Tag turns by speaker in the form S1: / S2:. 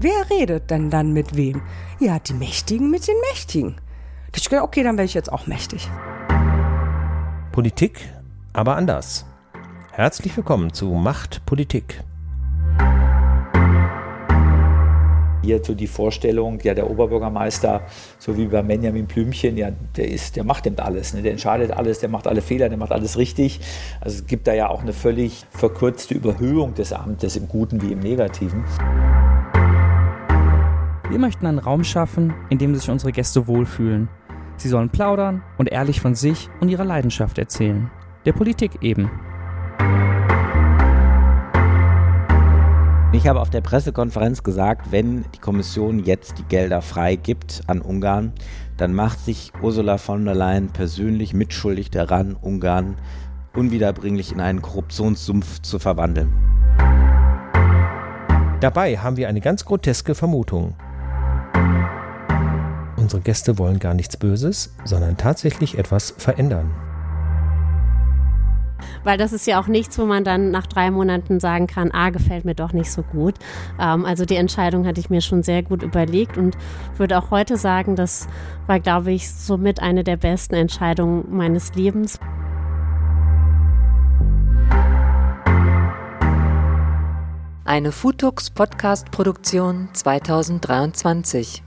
S1: wer redet denn dann mit wem? Ja, die Mächtigen mit den Mächtigen. Ich dachte, okay, dann werde ich jetzt auch mächtig.
S2: Politik, aber anders. Herzlich willkommen zu Macht Politik.
S3: Hier so die Vorstellung, ja, der Oberbürgermeister, so wie bei Benjamin Blümchen, ja, der ist, der macht eben alles, ne? der entscheidet alles, der macht alle Fehler, der macht alles richtig. Also es gibt da ja auch eine völlig verkürzte Überhöhung des Amtes im Guten wie im Negativen.
S4: Wir möchten einen Raum schaffen, in dem sich unsere Gäste wohlfühlen. Sie sollen plaudern und ehrlich von sich und ihrer Leidenschaft erzählen. Der Politik eben.
S5: Ich habe auf der Pressekonferenz gesagt, wenn die Kommission jetzt die Gelder freigibt an Ungarn, dann macht sich Ursula von der Leyen persönlich mitschuldig daran, Ungarn unwiederbringlich in einen Korruptionssumpf zu verwandeln.
S2: Dabei haben wir eine ganz groteske Vermutung. Unsere Gäste wollen gar nichts Böses, sondern tatsächlich etwas verändern
S6: weil das ist ja auch nichts, wo man dann nach drei Monaten sagen kann, ah, gefällt mir doch nicht so gut. Ähm, also die Entscheidung hatte ich mir schon sehr gut überlegt und würde auch heute sagen, das war, glaube ich, somit eine der besten Entscheidungen meines Lebens.
S7: Eine Futux Podcast Produktion 2023.